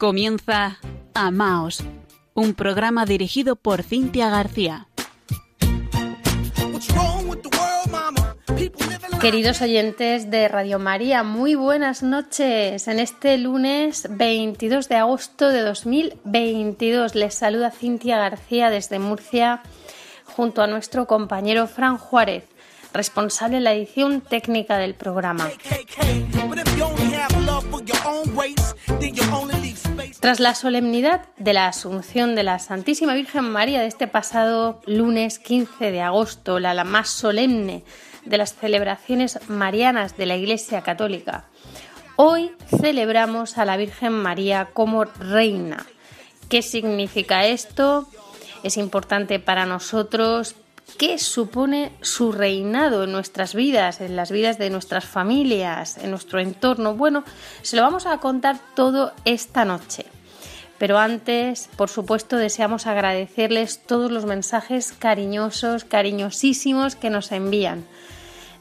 Comienza Amaos, un programa dirigido por Cintia García. Queridos oyentes de Radio María, muy buenas noches. En este lunes 22 de agosto de 2022 les saluda Cintia García desde Murcia junto a nuestro compañero Fran Juárez, responsable de la edición técnica del programa. Tras la solemnidad de la Asunción de la Santísima Virgen María de este pasado lunes 15 de agosto, la, más solemne de las celebraciones marianas de la Iglesia Católica, hoy celebramos a la Virgen María como reina. ¿Qué significa esto? Es importante para nosotros qué supone su reinado en nuestras vidas, en las vidas de nuestras familias, en nuestro entorno. Bueno, se lo vamos a contar todo esta noche. Pero antes, por supuesto, deseamos agradecerles todos los mensajes cariñosos, cariñosísimos que nos envían.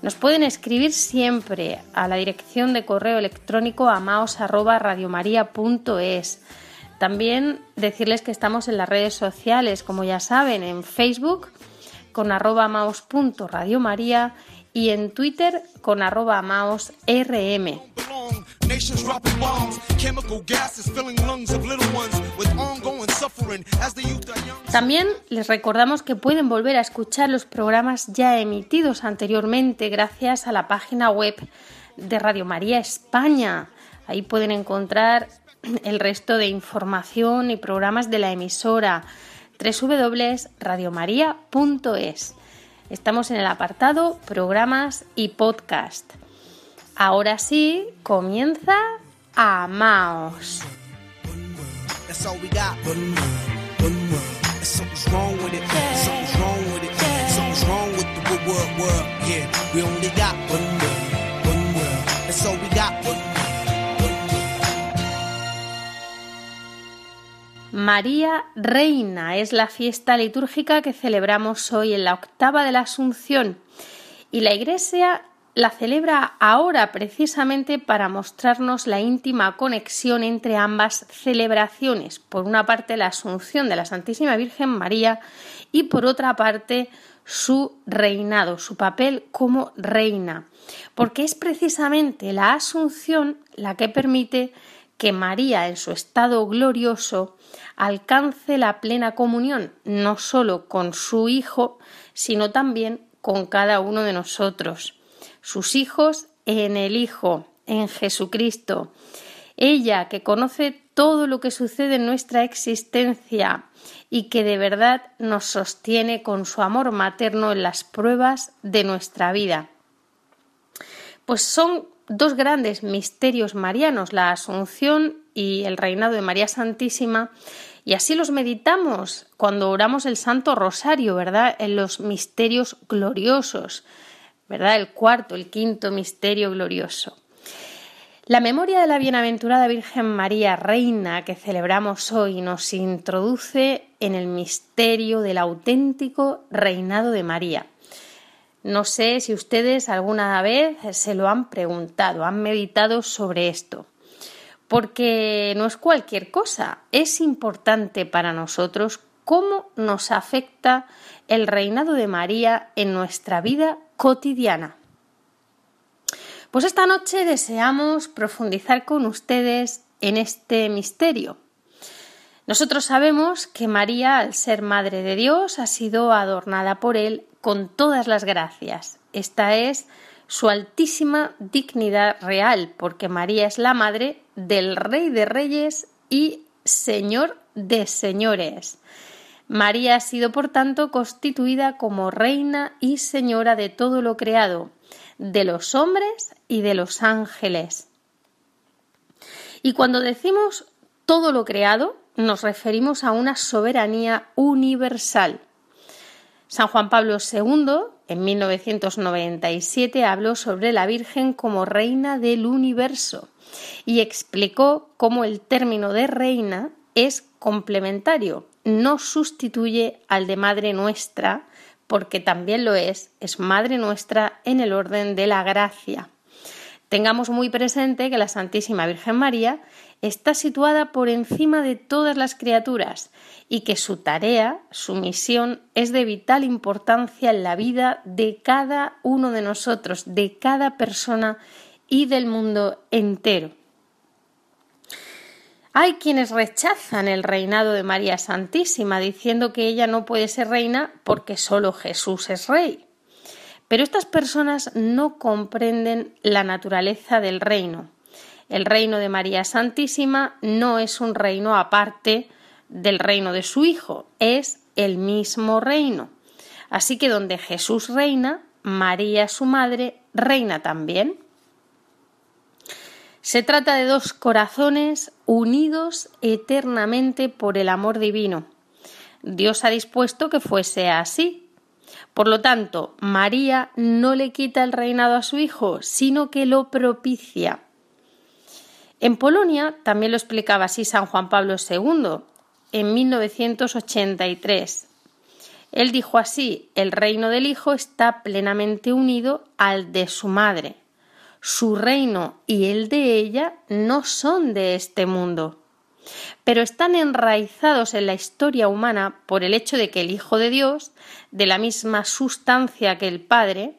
Nos pueden escribir siempre a la dirección de correo electrónico amaos@radiomaria.es. También decirles que estamos en las redes sociales, como ya saben, en Facebook con arroba y en Twitter con arroba maosrm. También les recordamos que pueden volver a escuchar los programas ya emitidos anteriormente gracias a la página web de Radio María España. Ahí pueden encontrar el resto de información y programas de la emisora www.radiomaria.es. Estamos en el apartado Programas y Podcast. Ahora sí, comienza Amaos. María Reina. Es la fiesta litúrgica que celebramos hoy en la octava de la Asunción. Y la Iglesia la celebra ahora precisamente para mostrarnos la íntima conexión entre ambas celebraciones. Por una parte la Asunción de la Santísima Virgen María y por otra parte su reinado, su papel como reina, porque es precisamente la Asunción la que permite que María en su estado glorioso alcance la plena comunión, no solo con su Hijo, sino también con cada uno de nosotros, sus hijos en el Hijo, en Jesucristo. Ella que conoce todo lo que sucede en nuestra existencia y que de verdad nos sostiene con su amor materno en las pruebas de nuestra vida. Pues son dos grandes misterios marianos, la Asunción y el reinado de María Santísima, y así los meditamos cuando oramos el Santo Rosario, ¿verdad? En los misterios gloriosos, ¿verdad? El cuarto, el quinto misterio glorioso. La memoria de la bienaventurada Virgen María, Reina, que celebramos hoy, nos introduce en el misterio del auténtico reinado de María. No sé si ustedes alguna vez se lo han preguntado, han meditado sobre esto porque no es cualquier cosa, es importante para nosotros cómo nos afecta el reinado de María en nuestra vida cotidiana. Pues esta noche deseamos profundizar con ustedes en este misterio. Nosotros sabemos que María, al ser Madre de Dios, ha sido adornada por Él con todas las gracias. Esta es su altísima dignidad real, porque María es la madre del Rey de Reyes y Señor de Señores. María ha sido, por tanto, constituida como reina y señora de todo lo creado, de los hombres y de los ángeles. Y cuando decimos todo lo creado, nos referimos a una soberanía universal. San Juan Pablo II, en 1997, habló sobre la Virgen como reina del universo y explicó cómo el término de reina es complementario, no sustituye al de Madre Nuestra, porque también lo es, es Madre Nuestra en el orden de la gracia. Tengamos muy presente que la Santísima Virgen María está situada por encima de todas las criaturas y que su tarea, su misión, es de vital importancia en la vida de cada uno de nosotros, de cada persona y del mundo entero. Hay quienes rechazan el reinado de María Santísima, diciendo que ella no puede ser reina porque solo Jesús es rey. Pero estas personas no comprenden la naturaleza del reino. El reino de María Santísima no es un reino aparte del reino de su Hijo, es el mismo reino. Así que donde Jesús reina, María, su madre, reina también. Se trata de dos corazones unidos eternamente por el amor divino. Dios ha dispuesto que fuese así, por lo tanto, María no le quita el reinado a su hijo, sino que lo propicia. En Polonia también lo explicaba así San Juan Pablo II en 1983. Él dijo así, el reino del Hijo está plenamente unido al de su madre. Su reino y el de ella no son de este mundo pero están enraizados en la historia humana por el hecho de que el Hijo de Dios, de la misma sustancia que el Padre,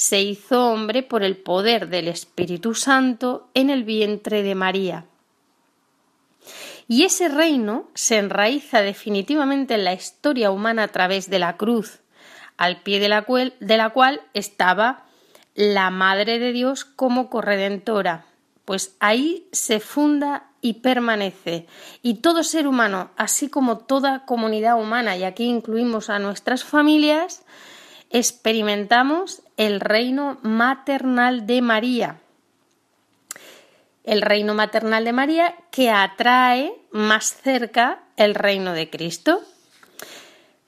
se hizo hombre por el poder del Espíritu Santo en el vientre de María. Y ese reino se enraiza definitivamente en la historia humana a través de la cruz, al pie de la, cual, de la cual estaba la Madre de Dios como corredentora, pues ahí se funda y permanece. Y todo ser humano, así como toda comunidad humana, y aquí incluimos a nuestras familias, experimentamos el reino maternal de María. El reino maternal de María que atrae más cerca el reino de Cristo.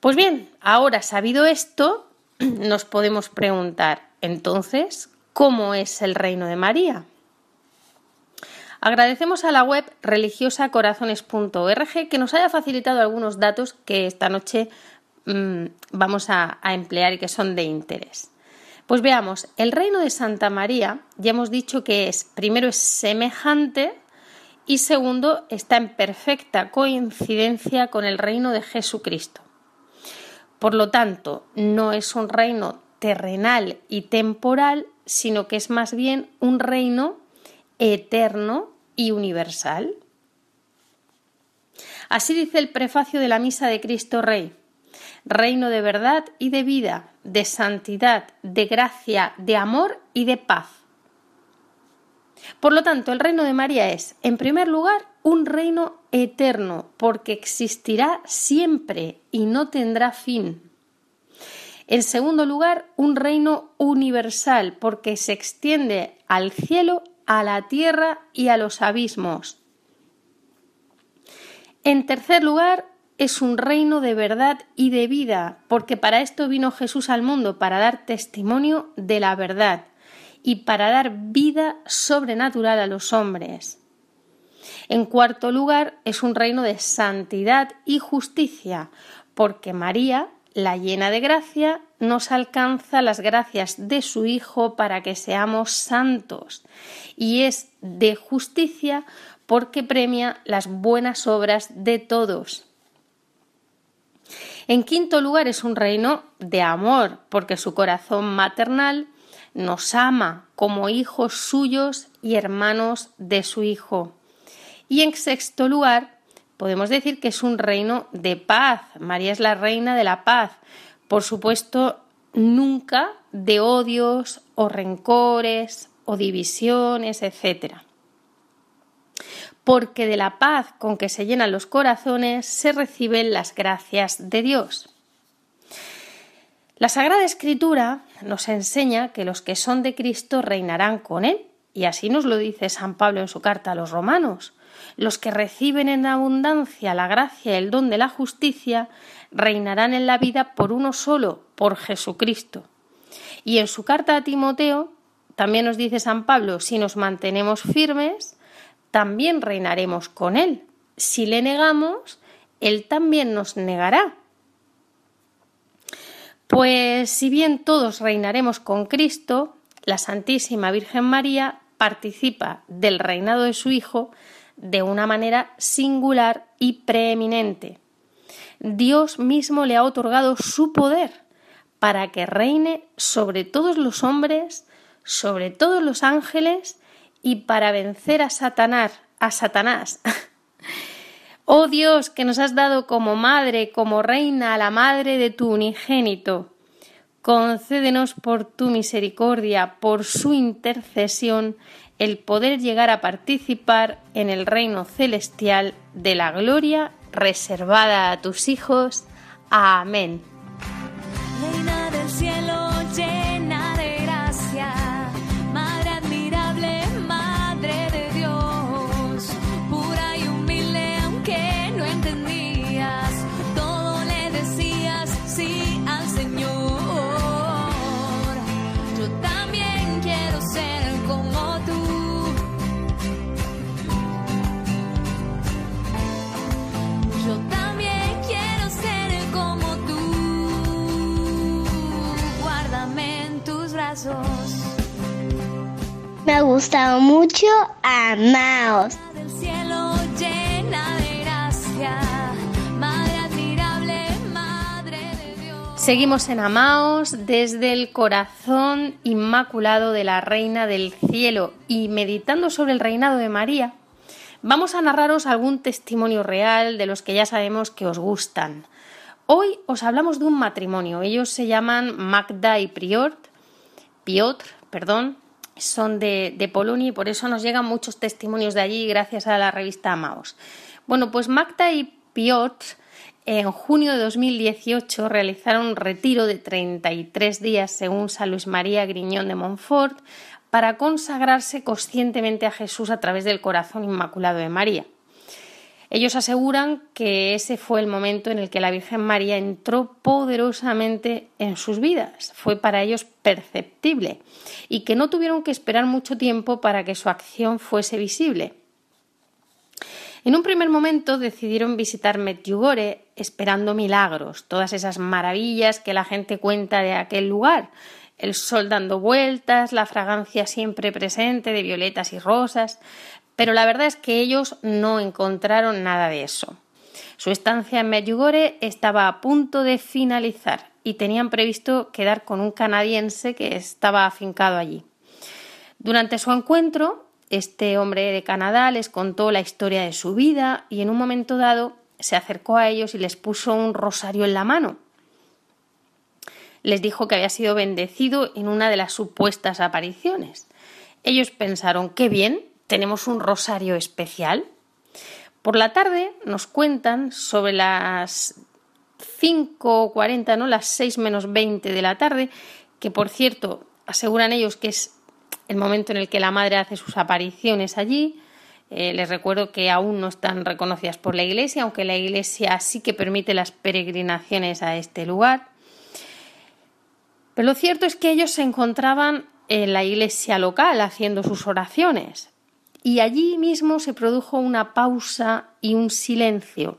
Pues bien, ahora sabido esto, nos podemos preguntar, entonces, ¿cómo es el reino de María? Agradecemos a la web religiosacorazones.org que nos haya facilitado algunos datos que esta noche mm, vamos a, a emplear y que son de interés. Pues veamos, el reino de Santa María ya hemos dicho que es, primero es semejante y segundo está en perfecta coincidencia con el reino de Jesucristo. Por lo tanto, no es un reino terrenal y temporal, sino que es más bien un reino eterno y universal? Así dice el prefacio de la Misa de Cristo Rey. Reino de verdad y de vida, de santidad, de gracia, de amor y de paz. Por lo tanto, el reino de María es, en primer lugar, un reino eterno, porque existirá siempre y no tendrá fin. En segundo lugar, un reino universal, porque se extiende al cielo a la tierra y a los abismos. En tercer lugar, es un reino de verdad y de vida, porque para esto vino Jesús al mundo, para dar testimonio de la verdad y para dar vida sobrenatural a los hombres. En cuarto lugar, es un reino de santidad y justicia, porque María, la llena de gracia, nos alcanza las gracias de su Hijo para que seamos santos y es de justicia porque premia las buenas obras de todos. En quinto lugar es un reino de amor porque su corazón maternal nos ama como hijos suyos y hermanos de su Hijo. Y en sexto lugar podemos decir que es un reino de paz. María es la reina de la paz por supuesto, nunca de odios o rencores o divisiones, etc. Porque de la paz con que se llenan los corazones se reciben las gracias de Dios. La Sagrada Escritura nos enseña que los que son de Cristo reinarán con Él, y así nos lo dice San Pablo en su carta a los romanos. Los que reciben en abundancia la gracia y el don de la justicia reinarán en la vida por uno solo, por Jesucristo. Y en su carta a Timoteo también nos dice San Pablo, si nos mantenemos firmes, también reinaremos con Él. Si le negamos, Él también nos negará. Pues si bien todos reinaremos con Cristo, la Santísima Virgen María participa del reinado de su Hijo de una manera singular y preeminente. Dios mismo le ha otorgado su poder para que reine sobre todos los hombres, sobre todos los ángeles y para vencer a Satanás, a Satanás. oh Dios, que nos has dado como madre, como reina a la madre de tu unigénito. Concédenos por tu misericordia, por su intercesión, el poder llegar a participar en el reino celestial de la gloria reservada a tus hijos. Amén. Me ha gustado mucho Amaos. Seguimos en Amaos desde el corazón inmaculado de la Reina del Cielo y meditando sobre el reinado de María, vamos a narraros algún testimonio real de los que ya sabemos que os gustan. Hoy os hablamos de un matrimonio. Ellos se llaman Magda y Prior Piotr, perdón, son de, de, Polonia y por eso nos llegan muchos testimonios de allí gracias a la revista Amaos. Bueno, pues Magda y Piotr en junio de 2018 realizaron un retiro de 33 días según San Luis María Griñón de Montfort para consagrarse conscientemente a Jesús a través del corazón inmaculado de María. Ellos aseguran que ese fue el momento en el que la Virgen María entró poderosamente en sus vidas, fue para ellos perceptible y que no tuvieron que esperar mucho tiempo para que su acción fuese visible. En un primer momento decidieron visitar Medjugorje esperando milagros, todas esas maravillas que la gente cuenta de aquel lugar, el sol dando vueltas, la fragancia siempre presente de violetas y rosas, pero la verdad es que ellos no encontraron nada de eso. Su estancia en Medjugorje estaba a punto de finalizar y tenían previsto quedar con un canadiense que estaba afincado allí. Durante su encuentro, este hombre de Canadá les contó la historia de su vida y en un momento dado se acercó a ellos y les puso un rosario en la mano. Les dijo que había sido bendecido en una de las supuestas apariciones. Ellos pensaron, qué bien, tenemos un rosario especial. Por la tarde nos cuentan sobre las 5.40, ¿no? Las 6 menos 20 de la tarde, que por cierto aseguran ellos que es el momento en el que la madre hace sus apariciones allí. Eh, les recuerdo que aún no están reconocidas por la Iglesia, aunque la Iglesia sí que permite las peregrinaciones a este lugar. Pero lo cierto es que ellos se encontraban en la iglesia local haciendo sus oraciones y allí mismo se produjo una pausa y un silencio.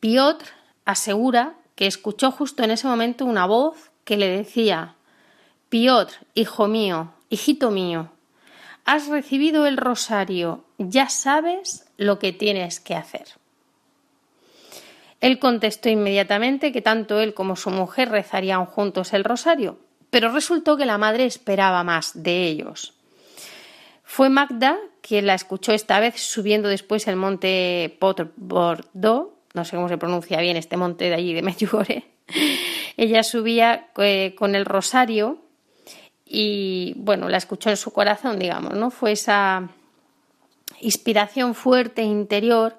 Piotr asegura que escuchó justo en ese momento una voz que le decía Piotr, hijo mío, hijito mío, has recibido el rosario, ya sabes lo que tienes que hacer. Él contestó inmediatamente que tanto él como su mujer rezarían juntos el rosario, pero resultó que la madre esperaba más de ellos. Fue Magda quien la escuchó esta vez subiendo después el monte Bordeaux, no sé cómo se pronuncia bien este monte de allí de Medjugorje. Ella subía eh, con el rosario y bueno, la escuchó en su corazón, digamos, ¿no? Fue esa inspiración fuerte interior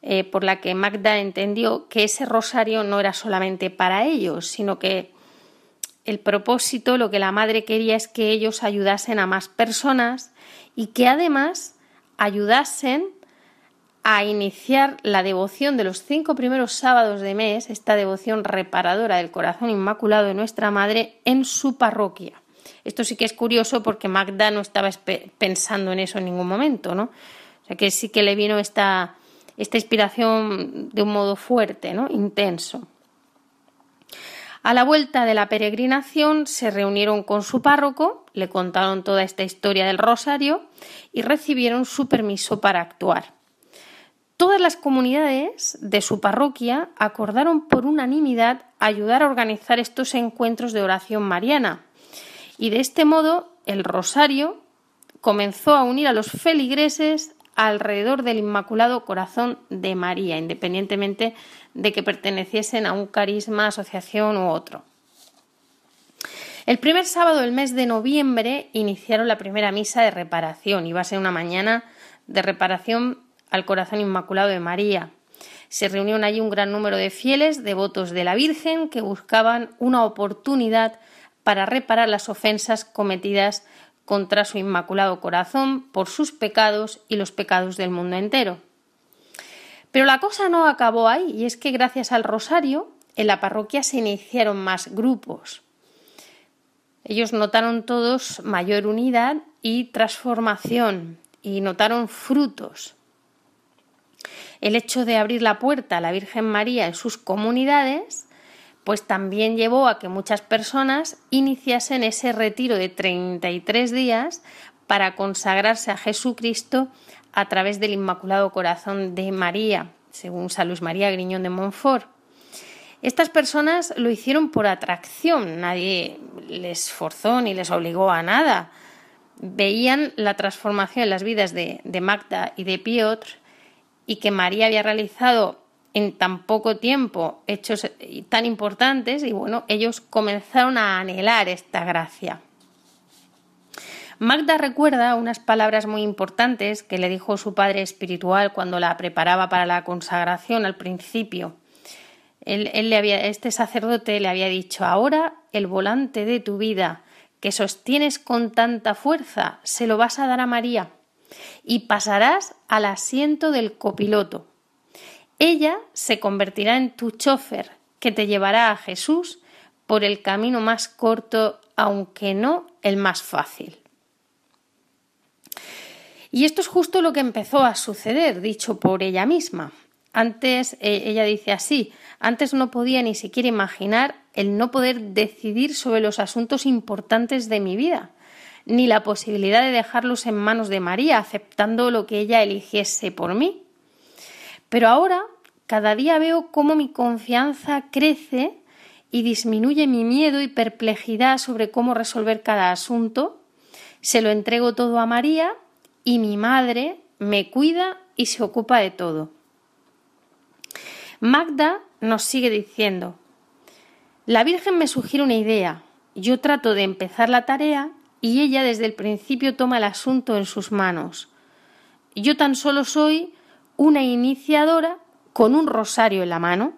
eh, por la que Magda entendió que ese rosario no era solamente para ellos, sino que el propósito, lo que la madre quería es que ellos ayudasen a más personas y que además ayudasen a iniciar la devoción de los cinco primeros sábados de mes, esta devoción reparadora del corazón inmaculado de nuestra Madre en su parroquia. Esto sí que es curioso porque Magda no estaba pensando en eso en ningún momento, ¿no? O sea que sí que le vino esta, esta inspiración de un modo fuerte, ¿no? Intenso. A la vuelta de la peregrinación se reunieron con su párroco, le contaron toda esta historia del rosario y recibieron su permiso para actuar. Todas las comunidades de su parroquia acordaron por unanimidad ayudar a organizar estos encuentros de oración mariana y de este modo el rosario comenzó a unir a los feligreses alrededor del Inmaculado Corazón de María, independientemente de que perteneciesen a un carisma, asociación u otro. El primer sábado del mes de noviembre iniciaron la primera misa de reparación. Iba a ser una mañana de reparación al Corazón Inmaculado de María. Se reunieron allí un gran número de fieles, devotos de la Virgen, que buscaban una oportunidad para reparar las ofensas cometidas contra su Inmaculado Corazón por sus pecados y los pecados del mundo entero. Pero la cosa no acabó ahí, y es que gracias al rosario en la parroquia se iniciaron más grupos. Ellos notaron todos mayor unidad y transformación y notaron frutos. El hecho de abrir la puerta a la Virgen María en sus comunidades, pues también llevó a que muchas personas iniciasen ese retiro de 33 días para consagrarse a Jesucristo a través del Inmaculado Corazón de María, según San Luis María Griñón de Montfort. Estas personas lo hicieron por atracción, nadie les forzó ni les obligó a nada. Veían la transformación en las vidas de, de Magda y de Piotr y que María había realizado en tan poco tiempo hechos tan importantes y bueno, ellos comenzaron a anhelar esta gracia. Magda recuerda unas palabras muy importantes que le dijo su padre espiritual cuando la preparaba para la consagración al principio. Él, le había, este sacerdote le había dicho ahora el volante de tu vida que sostienes con tanta fuerza se lo vas a dar a María y pasarás al asiento del copiloto. Ella se convertirá en tu chofer que te llevará a Jesús por el camino más corto, aunque no el más fácil. Y esto es justo lo que empezó a suceder, dicho por ella misma. Antes, eh, ella dice así, antes no podía ni siquiera imaginar el no poder decidir sobre los asuntos importantes de mi vida, ni la posibilidad de dejarlos en manos de María, aceptando lo que ella eligiese por mí. Pero ahora, cada día veo cómo mi confianza crece y disminuye mi miedo y perplejidad sobre cómo resolver cada asunto. Se lo entrego todo a María y mi madre me cuida y se ocupa de todo. Magda nos sigue diciendo, la Virgen me sugiere una idea, yo trato de empezar la tarea y ella desde el principio toma el asunto en sus manos. Yo tan solo soy una iniciadora con un rosario en la mano.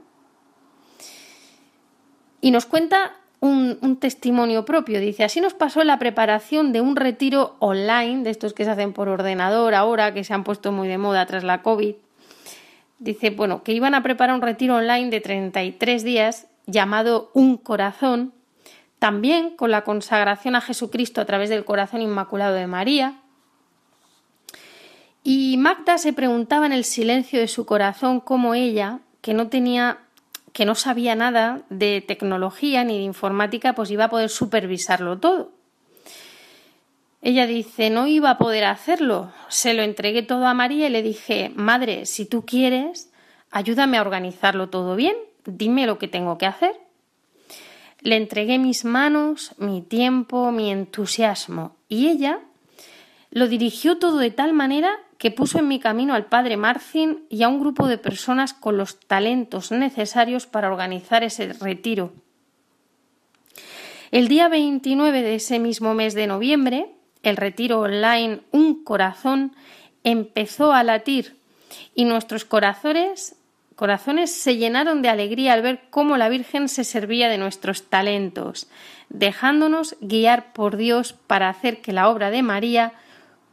Y nos cuenta un, testimonio propio. Dice, así nos pasó la preparación de un retiro online, de estos que se hacen por ordenador ahora, que se han puesto muy de moda tras la COVID. Dice, bueno, que iban a preparar un retiro online de 33 días llamado Un Corazón, también con la consagración a Jesucristo a través del corazón inmaculado de María. Y Magda se preguntaba en el silencio de su corazón cómo ella, que no tenía que no sabía nada de tecnología ni de informática, pues iba a poder supervisarlo todo. Ella dice, no iba a poder hacerlo. Se lo entregué todo a María y le dije, Madre, si tú quieres, ayúdame a organizarlo todo bien, dime lo que tengo que hacer. Le entregué mis manos, mi tiempo, mi entusiasmo, y ella lo dirigió todo de tal manera que puso en mi camino al padre Marcin y a un grupo de personas con los talentos necesarios para organizar ese retiro. El día 29 de ese mismo mes de noviembre, el retiro online Un Corazón empezó a latir y nuestros corazones, corazones se llenaron de alegría al ver cómo la Virgen se servía de nuestros talentos, dejándonos guiar por Dios para hacer que la obra de María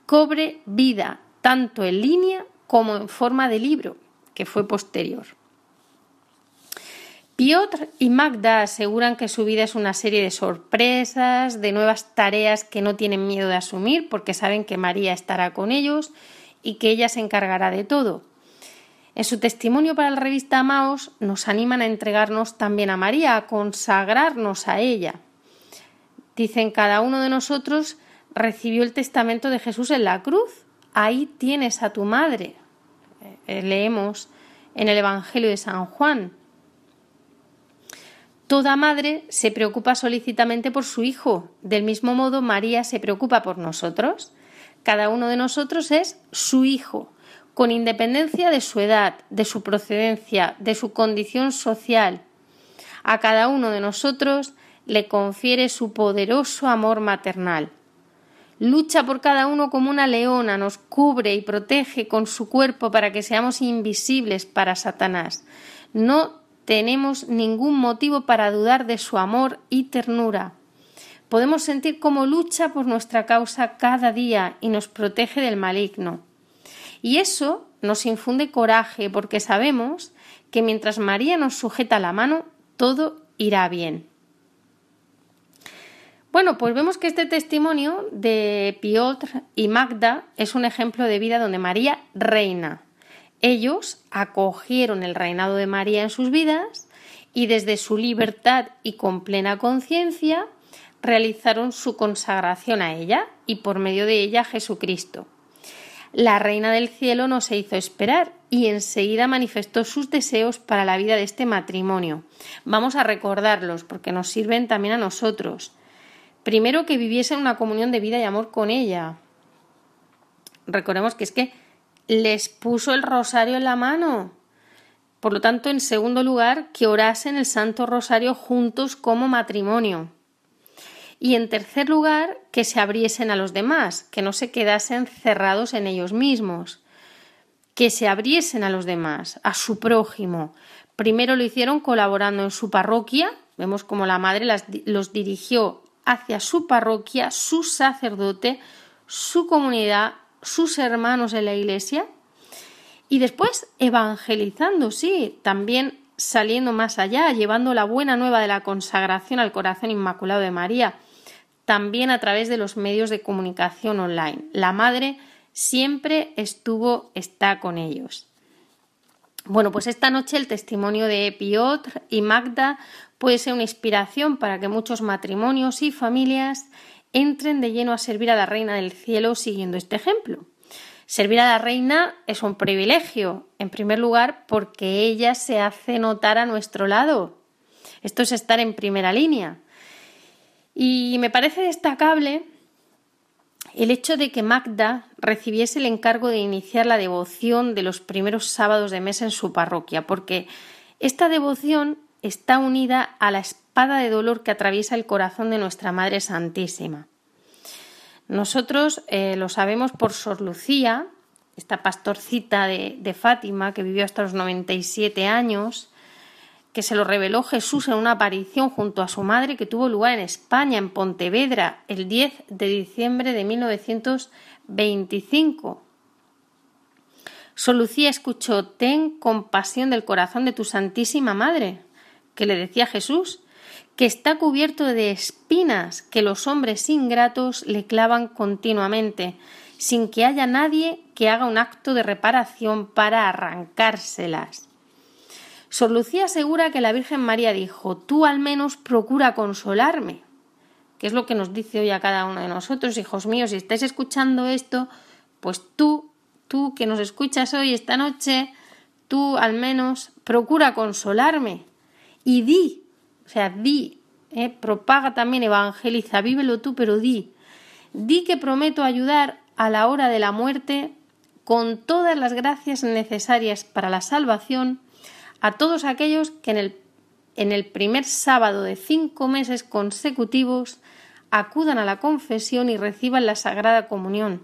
cobre vida tanto en línea como en forma de libro, que fue posterior. Piotr y Magda aseguran que su vida es una serie de sorpresas, de nuevas tareas que no tienen miedo de asumir porque saben que María estará con ellos y que ella se encargará de todo. En su testimonio para la revista Amaos nos animan a entregarnos también a María, a consagrarnos a ella. Dicen, cada uno de nosotros recibió el testamento de Jesús en la cruz. Ahí tienes a tu madre. Eh, leemos en el Evangelio de San Juan. Toda madre se preocupa solícitamente por su hijo. Del mismo modo, María se preocupa por nosotros. Cada uno de nosotros es su hijo con independencia de su edad, de su procedencia, de su condición social. A cada uno de nosotros le confiere su poderoso amor maternal. Lucha por cada uno como una leona, nos cubre y protege con su cuerpo para que seamos invisibles para Satanás. No tenemos ningún motivo para dudar de su amor y ternura. Podemos sentir cómo lucha por nuestra causa cada día y nos protege del maligno. Y eso nos infunde coraje porque sabemos que mientras María nos sujeta la mano, todo irá bien. Bueno, pues vemos que este testimonio de Piotr y Magda es un ejemplo de vida donde María reina. Ellos acogieron el reinado de María en sus vidas y desde su libertad y con plena conciencia realizaron su consagración a ella y por medio de ella a Jesucristo. La reina del cielo no se hizo esperar y enseguida manifestó sus deseos para la vida de este matrimonio. Vamos a recordarlos porque nos sirven también a nosotros. Primero que viviesen una comunión de vida y amor con ella. Recordemos que es que les puso el rosario en la mano. Por lo tanto, en segundo lugar, que orasen el Santo Rosario juntos como matrimonio. Y en tercer lugar, que se abriesen a los demás, que no se quedasen cerrados en ellos mismos, que se abriesen a los demás, a su prójimo. Primero lo hicieron colaborando en su parroquia, vemos como la madre los dirigió hacia su parroquia, su sacerdote, su comunidad, sus hermanos en la iglesia, y después evangelizando, sí, también saliendo más allá, llevando la buena nueva de la consagración al corazón inmaculado de María, también a través de los medios de comunicación online. La madre siempre estuvo, está con ellos. Bueno, pues esta noche el testimonio de Piotr y Magda puede ser una inspiración para que muchos matrimonios y familias entren de lleno a servir a la Reina del Cielo siguiendo este ejemplo. Servir a la Reina es un privilegio, en primer lugar, porque ella se hace notar a nuestro lado. Esto es estar en primera línea. Y me parece destacable el hecho de que Magda recibiese el encargo de iniciar la devoción de los primeros sábados de mes en su parroquia, porque esta devoción está unida a la espada de dolor que atraviesa el corazón de nuestra Madre Santísima. Nosotros eh, lo sabemos por Sor Lucía, esta pastorcita de, de Fátima que vivió hasta los 97 años que se lo reveló Jesús en una aparición junto a su madre que tuvo lugar en España, en Pontevedra, el 10 de diciembre de 1925. Solucía escuchó, ten compasión del corazón de tu Santísima Madre, que le decía Jesús, que está cubierto de espinas que los hombres ingratos le clavan continuamente, sin que haya nadie que haga un acto de reparación para arrancárselas. Sor Lucía asegura que la Virgen María dijo, tú al menos procura consolarme, que es lo que nos dice hoy a cada uno de nosotros, hijos míos, si estáis escuchando esto, pues tú, tú que nos escuchas hoy, esta noche, tú al menos procura consolarme y di, o sea, di, eh, propaga también, evangeliza, vívelo tú, pero di, di que prometo ayudar a la hora de la muerte con todas las gracias necesarias para la salvación a todos aquellos que en el, en el primer sábado de cinco meses consecutivos acudan a la confesión y reciban la Sagrada Comunión.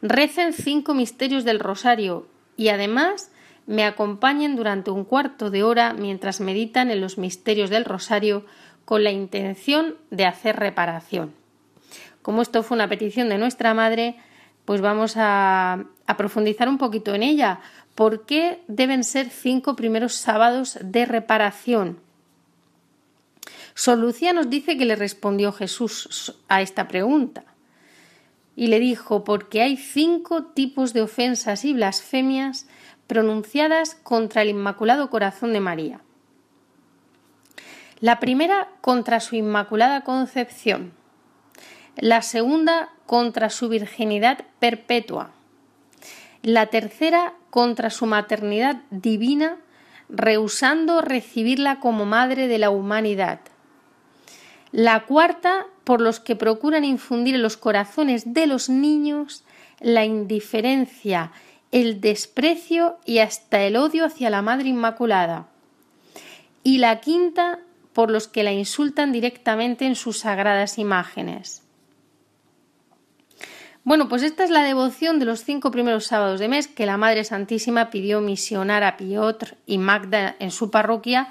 Recen cinco misterios del rosario y además me acompañen durante un cuarto de hora mientras meditan en los misterios del rosario con la intención de hacer reparación. Como esto fue una petición de nuestra madre, pues vamos a, profundizar un poquito en ella, ¿Por qué deben ser cinco primeros sábados de reparación? Sor Lucía nos dice que le respondió Jesús a esta pregunta y le dijo, porque hay cinco tipos de ofensas y blasfemias pronunciadas contra el Inmaculado Corazón de María. La primera contra su Inmaculada Concepción, la segunda contra su virginidad perpetua, la tercera contra su maternidad divina, rehusando recibirla como madre de la humanidad, la cuarta por los que procuran infundir en los corazones de los niños la indiferencia, el desprecio y hasta el odio hacia la Madre Inmaculada. Y la quinta por los que la insultan directamente en sus sagradas imágenes. Bueno, pues esta es la devoción de los cinco primeros sábados de mes que la Madre Santísima pidió misionar a Piotr y Magda en su parroquia,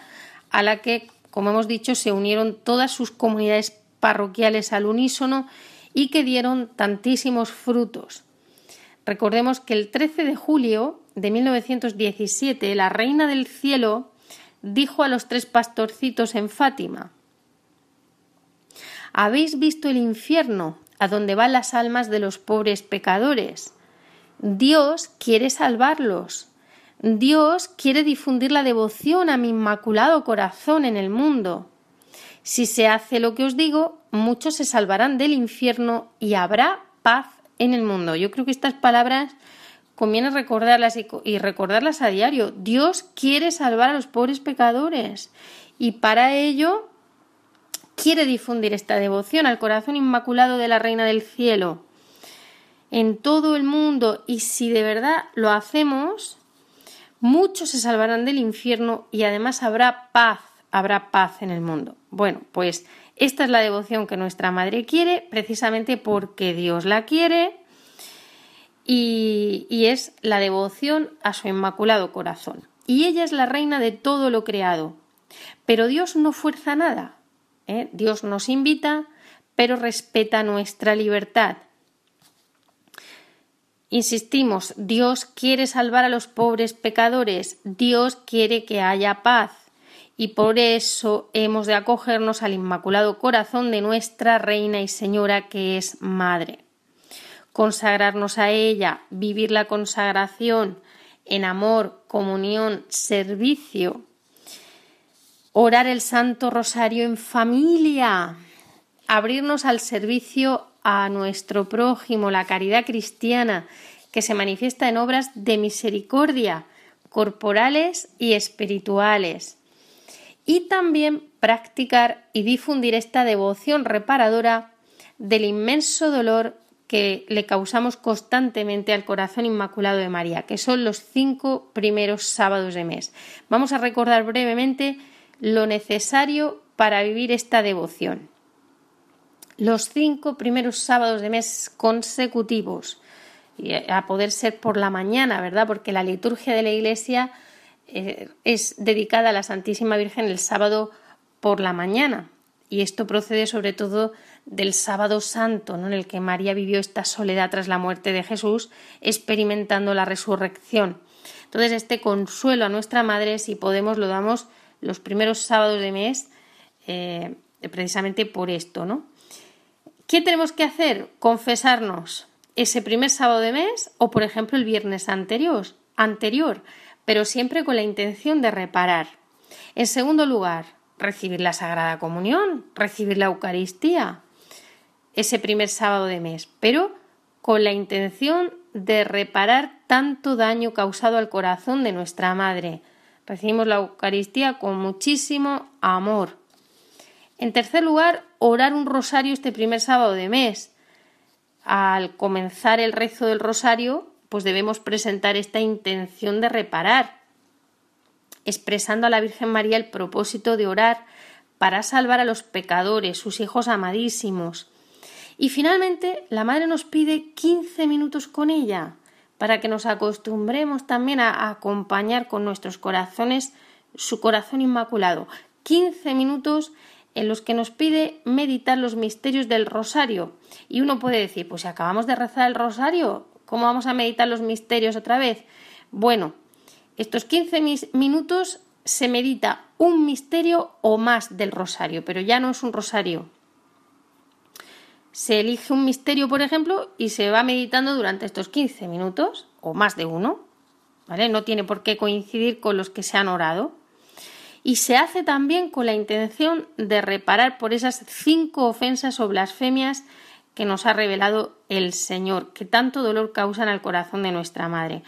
a la que, como hemos dicho, se unieron todas sus comunidades parroquiales al unísono y que dieron tantísimos frutos. Recordemos que el 13 de julio de 1917 la Reina del Cielo dijo a los tres pastorcitos en Fátima ¿Habéis visto el infierno a donde van las almas de los pobres pecadores? Dios quiere salvarlos. Dios quiere difundir la devoción a mi inmaculado corazón en el mundo. Si se hace lo que os digo, muchos se salvarán del infierno y habrá paz en el mundo. Yo creo que estas palabras conviene recordarlas y, recordarlas a diario. Dios quiere salvar a los pobres pecadores y para ello quiere difundir esta devoción al corazón inmaculado de la Reina del Cielo en todo el mundo y si de verdad lo hacemos, muchos se salvarán del infierno y además habrá paz, habrá paz en el mundo. Bueno, pues esta es la devoción que nuestra Madre quiere, precisamente porque Dios la quiere y, es la devoción a su Inmaculado Corazón. Y ella es la reina de todo lo creado. Pero Dios no fuerza nada. ¿eh? Dios nos invita, pero respeta nuestra libertad. Insistimos, Dios quiere salvar a los pobres pecadores, Dios quiere que haya paz y por eso hemos de acogernos al Inmaculado Corazón de nuestra Reina y Señora que es Madre. Consagrarnos a ella, vivir la consagración en amor, comunión, servicio, orar el Santo Rosario en familia, abrirnos al servicio a nuestro prójimo, la caridad cristiana, que se manifiesta en obras de misericordia, corporales y espirituales y también practicar y difundir esta devoción reparadora del inmenso dolor que le causamos constantemente al corazón inmaculado de María, que son los cinco primeros sábados de mes. Vamos a recordar brevemente lo necesario para vivir esta devoción. Los cinco primeros sábados de mes consecutivos, a poder ser por la mañana, ¿verdad? Porque la liturgia de la Iglesia eh, es dedicada a la Santísima Virgen el sábado por la mañana. Y esto procede sobre todo del sábado santo, en el que María vivió esta soledad tras la muerte de Jesús, experimentando la resurrección. Entonces, este consuelo a nuestra madre, si podemos, lo damos los primeros sábados de mes, eh, precisamente por esto, ¿no? ¿Qué tenemos que hacer? Confesarnos ese primer sábado de mes o, por ejemplo, el viernes anterior, anterior pero siempre con la intención de reparar. En segundo lugar, recibir la Sagrada Comunión, recibir la Eucaristía, ese primer sábado de mes, pero con la intención de reparar tanto daño causado al corazón de nuestra Madre. Recibimos la Eucaristía con muchísimo amor. En tercer lugar, orar un rosario este primer sábado de mes. Al comenzar el rezo del rosario, pues debemos presentar esta intención de reparar, expresando a la Virgen María el propósito de orar para salvar a los pecadores, sus hijos amadísimos. Y finalmente, la Madre nos pide 15 minutos con ella, para que nos acostumbremos también a acompañar con nuestros corazones su corazón inmaculado. 15 minutos en los que nos pide meditar los misterios del rosario. Y uno puede decir, pues si acabamos de rezar el rosario, ¿Cómo vamos a meditar los misterios otra vez? Bueno, estos 15 minutos se medita un misterio o más del rosario, pero ya no es un rosario. Se elige un misterio, por ejemplo, y se va meditando durante estos 15 minutos, o más de uno. ¿vale? No tiene por qué coincidir con los que se han orado. Y se hace también con la intención de reparar por esas cinco ofensas o blasfemias que nos ha revelado el Señor, que tanto dolor causan al corazón de nuestra Madre.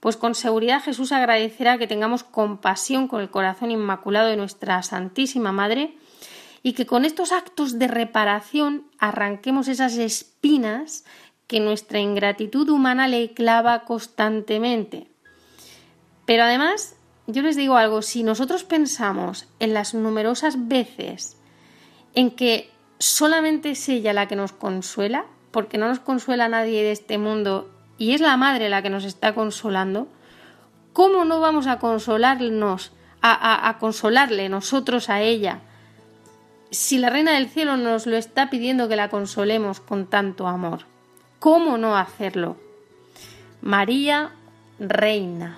Pues con seguridad Jesús agradecerá que tengamos compasión con el corazón inmaculado de nuestra Santísima Madre y que con estos actos de reparación arranquemos esas espinas que nuestra ingratitud humana le clava constantemente. Pero además, yo les digo algo, si nosotros pensamos en las numerosas veces en que solamente es ella la que nos consuela, porque no nos consuela nadie de este mundo y es la madre la que nos está consolando, ¿cómo no vamos a consolarnos, a, a consolarle nosotros a ella? Si la Reina del Cielo nos lo está pidiendo que la consolemos con tanto amor, ¿cómo no hacerlo? María, Reina.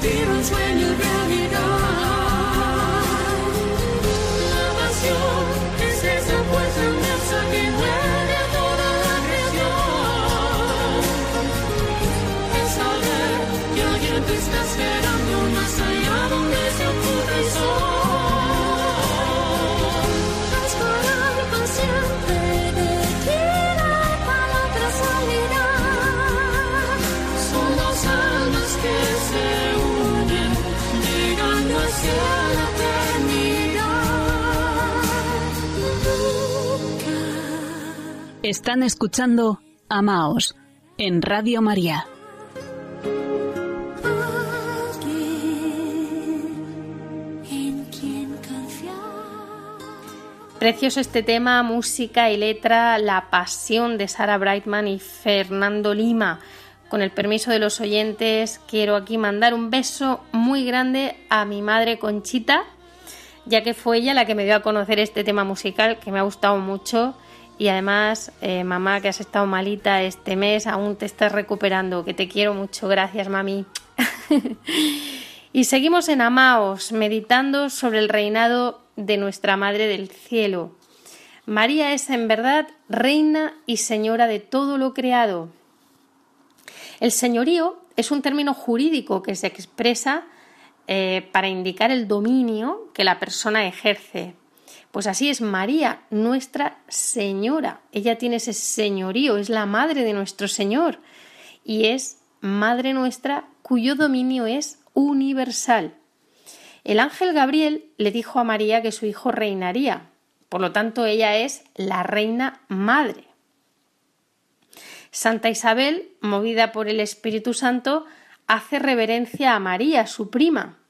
feelings when you Están escuchando Amaos en Radio María. Precioso este tema, música y letra, La pasión de Sara Brightman y Fernando Lima. Con el permiso de los oyentes, quiero aquí mandar un beso muy grande a mi madre Conchita, ya que fue ella la que me dio a conocer este tema musical que me ha gustado mucho y además, eh, mamá, que has estado malita este mes, aún te estás recuperando, que te quiero mucho. Gracias, mami. y seguimos en Amaos, meditando sobre el reinado de nuestra Madre del Cielo. María es en verdad reina y señora de todo lo creado. El señorío es un término jurídico que se expresa eh, para indicar el dominio que la persona ejerce pues así es María, nuestra Señora. Ella tiene ese señorío, es la madre de nuestro Señor y es madre nuestra cuyo dominio es universal. El ángel Gabriel le dijo a María que su hijo reinaría, por lo tanto ella es la reina madre. Santa Isabel, movida por el Espíritu Santo, hace reverencia a María, su prima,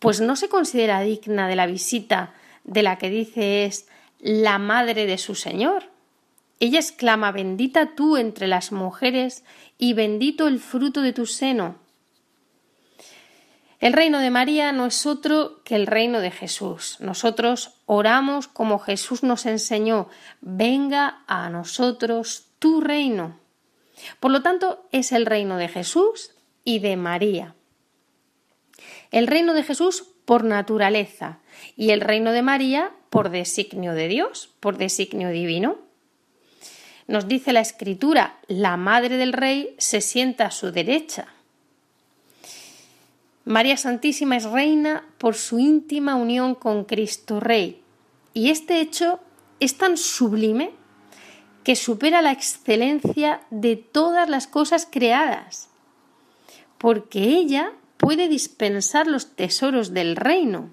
pues no se considera digna de la visita de la que dice es la madre de su Señor. Ella exclama Bendita tú entre las mujeres y bendito el fruto de tu seno. El reino de María no es otro que el reino de Jesús. Nosotros oramos como Jesús nos enseñó, venga a nosotros tu reino. Por lo tanto, es el reino de Jesús y de María. El reino de Jesús por naturaleza y el reino de María por designio de Dios, por designio divino. Nos dice la escritura, la madre del rey se sienta a su derecha. María Santísima es reina por su íntima unión con Cristo Rey. Y este hecho es tan sublime que supera la excelencia de todas las cosas creadas, porque ella puede dispensar los tesoros del reino.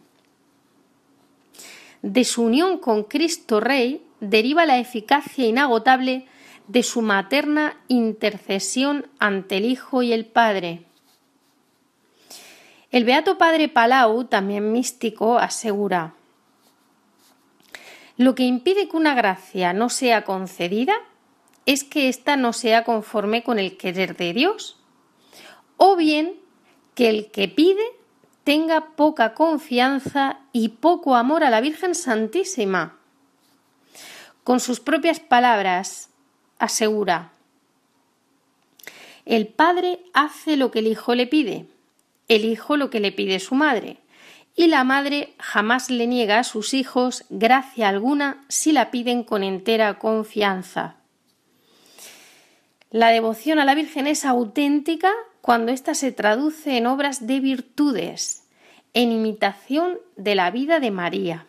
De su unión con Cristo Rey deriva la eficacia inagotable de su materna intercesión ante el Hijo y el Padre. El Beato Padre Palau, también místico, asegura Lo que impide que una gracia no sea concedida es que ésta no sea conforme con el querer de Dios, o bien que el que pide tenga poca confianza y poco amor a la Virgen Santísima. Con sus propias palabras asegura El Padre hace lo que el Hijo le pide el hijo lo que le pide su madre, y la madre jamás le niega a sus hijos gracia alguna si la piden con entera confianza. La devoción a la Virgen es auténtica cuando ésta se traduce en obras de virtudes, en imitación de la vida de María.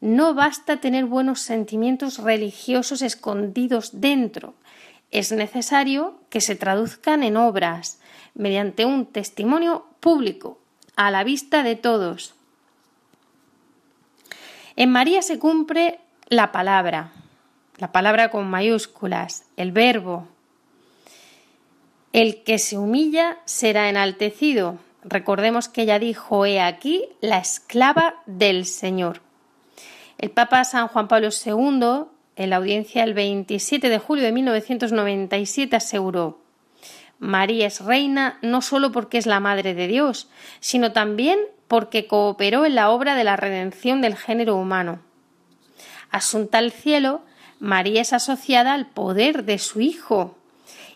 No basta tener buenos sentimientos religiosos escondidos dentro, es necesario que se traduzcan en obras, mediante un testimonio público, a la vista de todos. En María se cumple la palabra, la palabra con mayúsculas, el verbo. El que se humilla será enaltecido. Recordemos que ella dijo, he aquí la esclava del Señor. El Papa San Juan Pablo II, en la audiencia el 27 de julio de 1997, aseguró, María es reina no solo porque es la Madre de Dios, sino también porque cooperó en la obra de la redención del género humano. Asunta al cielo, María es asociada al poder de su Hijo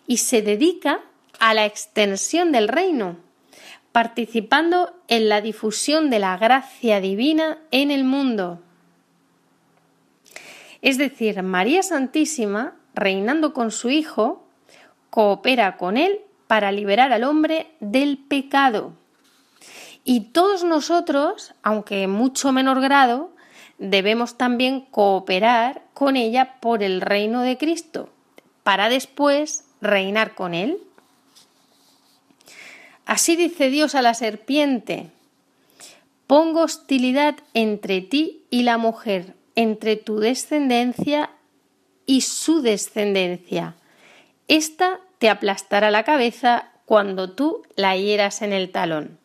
y se dedica a la extensión del reino, participando en la difusión de la gracia divina en el mundo. Es decir, María Santísima, reinando con su Hijo, coopera con Él para liberar al hombre del pecado. Y todos nosotros, aunque en mucho menor grado, debemos también cooperar con ella por el reino de Cristo, para después reinar con Él. Así dice Dios a la serpiente, pongo hostilidad entre ti y la mujer, entre tu descendencia y su descendencia. Esta te aplastará la cabeza cuando tú la hieras en el talón.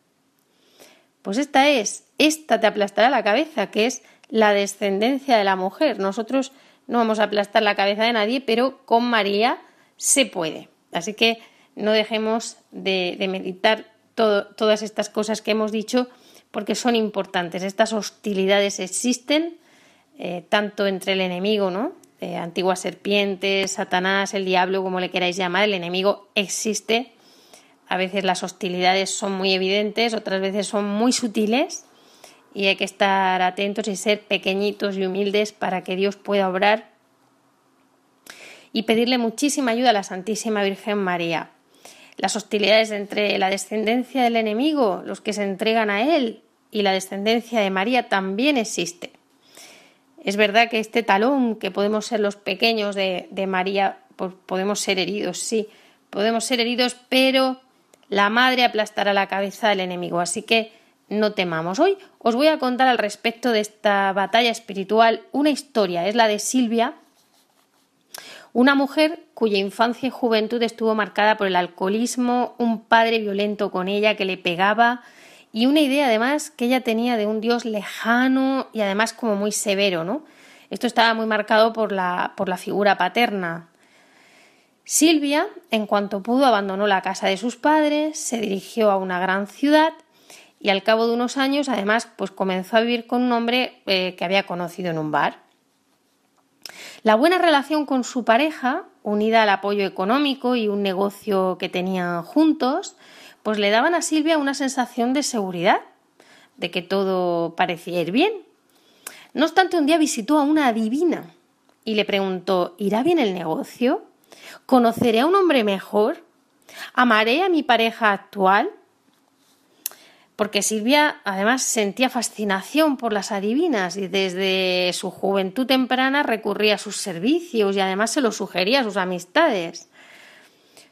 Pues esta es, esta te aplastará la cabeza, que es la descendencia de la mujer. Nosotros no vamos a aplastar la cabeza de nadie, pero con María se puede. Así que no dejemos de, meditar todas estas cosas que hemos dicho porque son importantes. Estas hostilidades existen eh, tanto entre el enemigo, ¿no? Eh, antiguas serpientes, Satanás, el diablo, como le queráis llamar, el enemigo existe. A veces las hostilidades son muy evidentes, otras veces son muy sutiles y hay que estar atentos y ser pequeñitos y humildes para que Dios pueda obrar y pedirle muchísima ayuda a la Santísima Virgen María. Las hostilidades entre la descendencia del enemigo, los que se entregan a él, y la descendencia de María también existen. Es verdad que este talón, que podemos ser los pequeños de, María, pues podemos ser heridos, sí, podemos ser heridos, pero la madre aplastará la cabeza del enemigo, así que no temamos. Hoy os voy a contar al respecto de esta batalla espiritual una historia, es la de Silvia, una mujer cuya infancia y juventud estuvo marcada por el alcoholismo, un padre violento con ella que le pegaba, y una idea además que ella tenía de un Dios lejano y además como muy severo, ¿no? Esto estaba muy marcado por la, por la figura paterna. Silvia, en cuanto pudo, abandonó la casa de sus padres, se dirigió a una gran ciudad y al cabo de unos años además pues comenzó a vivir con un hombre eh, que había conocido en un bar. La buena relación con su pareja, unida al apoyo económico y un negocio que tenían juntos, pues le daban a Silvia una sensación de seguridad, de que todo parecía ir bien. No obstante, un día visitó a una adivina y le preguntó ¿Irá bien el negocio? ¿Conoceré a un hombre mejor? ¿Amaré a mi pareja actual? Porque Silvia además sentía fascinación por las adivinas y desde su juventud temprana recurría a sus servicios y además se lo sugería a sus amistades.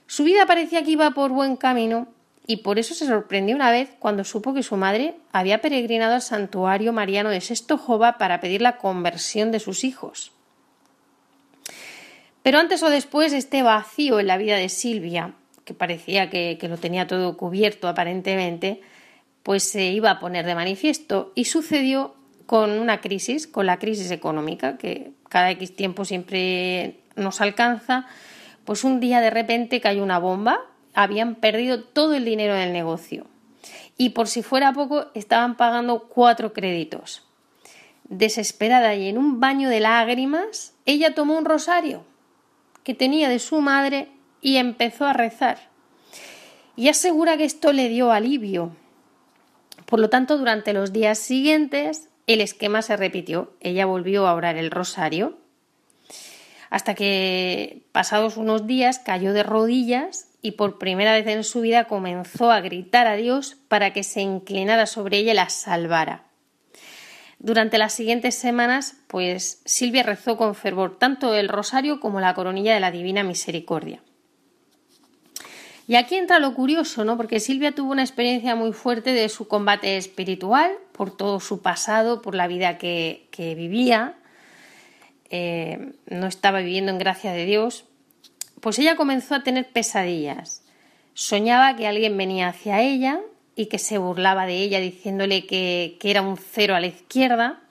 Su vida parecía que iba por buen camino y por eso se sorprendió una vez cuando supo que su madre había peregrinado al santuario mariano de Sestojova para pedir la conversión de sus hijos. Pero antes o después este vacío en la vida de Silvia, que parecía que, que lo tenía todo cubierto aparentemente, pues se iba a poner de manifiesto y sucedió con una crisis, con la crisis económica que cada X tiempo siempre nos alcanza, pues un día de repente cayó una bomba, habían perdido todo el dinero del negocio y por si fuera poco estaban pagando cuatro créditos. Desesperada y en un baño de lágrimas, ella tomó un rosario que tenía de su madre y empezó a rezar. Y asegura que esto le dio alivio, por lo tanto, durante los días siguientes el esquema se repitió. Ella volvió a orar el rosario hasta que, pasados unos días, cayó de rodillas y por primera vez en su vida comenzó a gritar a Dios para que se inclinara sobre ella y la salvara. Durante las siguientes semanas, pues Silvia rezó con fervor tanto el rosario como la coronilla de la Divina Misericordia. Y aquí entra lo curioso, ¿no? Porque Silvia tuvo una experiencia muy fuerte de su combate espiritual, por todo su pasado, por la vida que, vivía. Eh, no estaba viviendo en gracia de Dios. Pues ella comenzó a tener pesadillas. Soñaba que alguien venía hacia ella y que se burlaba de ella diciéndole que, que era un cero a la izquierda,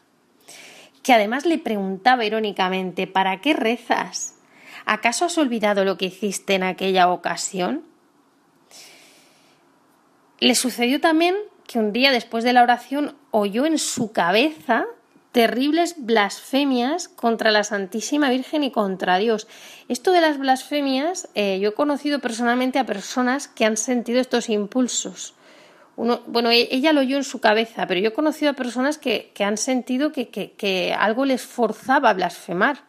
que además le preguntaba irónicamente ¿Para qué rezas? ¿Acaso has olvidado lo que hiciste en aquella ocasión? Le sucedió también que un día después de la oración oyó en su cabeza terribles blasfemias contra la Santísima Virgen y contra Dios. Esto de las blasfemias, eh, yo he conocido personalmente a personas que han sentido estos impulsos. bueno, e, ella lo oyó en su cabeza, pero yo he conocido a personas que, han sentido que, algo les forzaba a blasfemar.